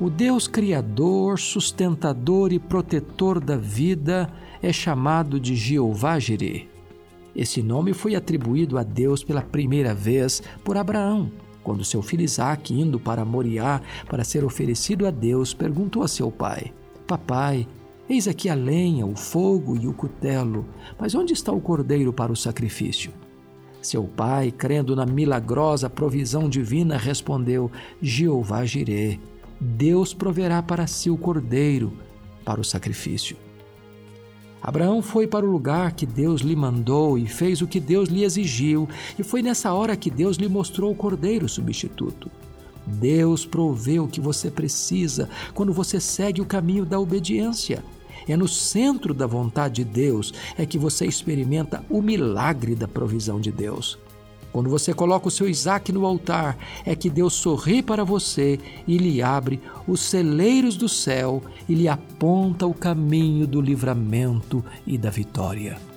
O Deus Criador, sustentador e protetor da vida é chamado de Jeová Jireh. Esse nome foi atribuído a Deus pela primeira vez por Abraão, quando seu filho Isaac, indo para Moriá para ser oferecido a Deus, perguntou a seu pai: Papai, eis aqui a lenha, o fogo e o cutelo, mas onde está o cordeiro para o sacrifício? Seu pai, crendo na milagrosa provisão divina, respondeu: Jeová Jireh, Deus proverá para si o cordeiro para o sacrifício. Abraão foi para o lugar que Deus lhe mandou e fez o que Deus lhe exigiu, e foi nessa hora que Deus lhe mostrou o cordeiro substituto. Deus provê o que você precisa quando você segue o caminho da obediência. É no centro da vontade de Deus é que você experimenta o milagre da provisão de Deus. Quando você coloca o seu Isaac no altar, é que Deus sorri para você e lhe abre os celeiros do céu e lhe aponta o caminho do livramento e da vitória.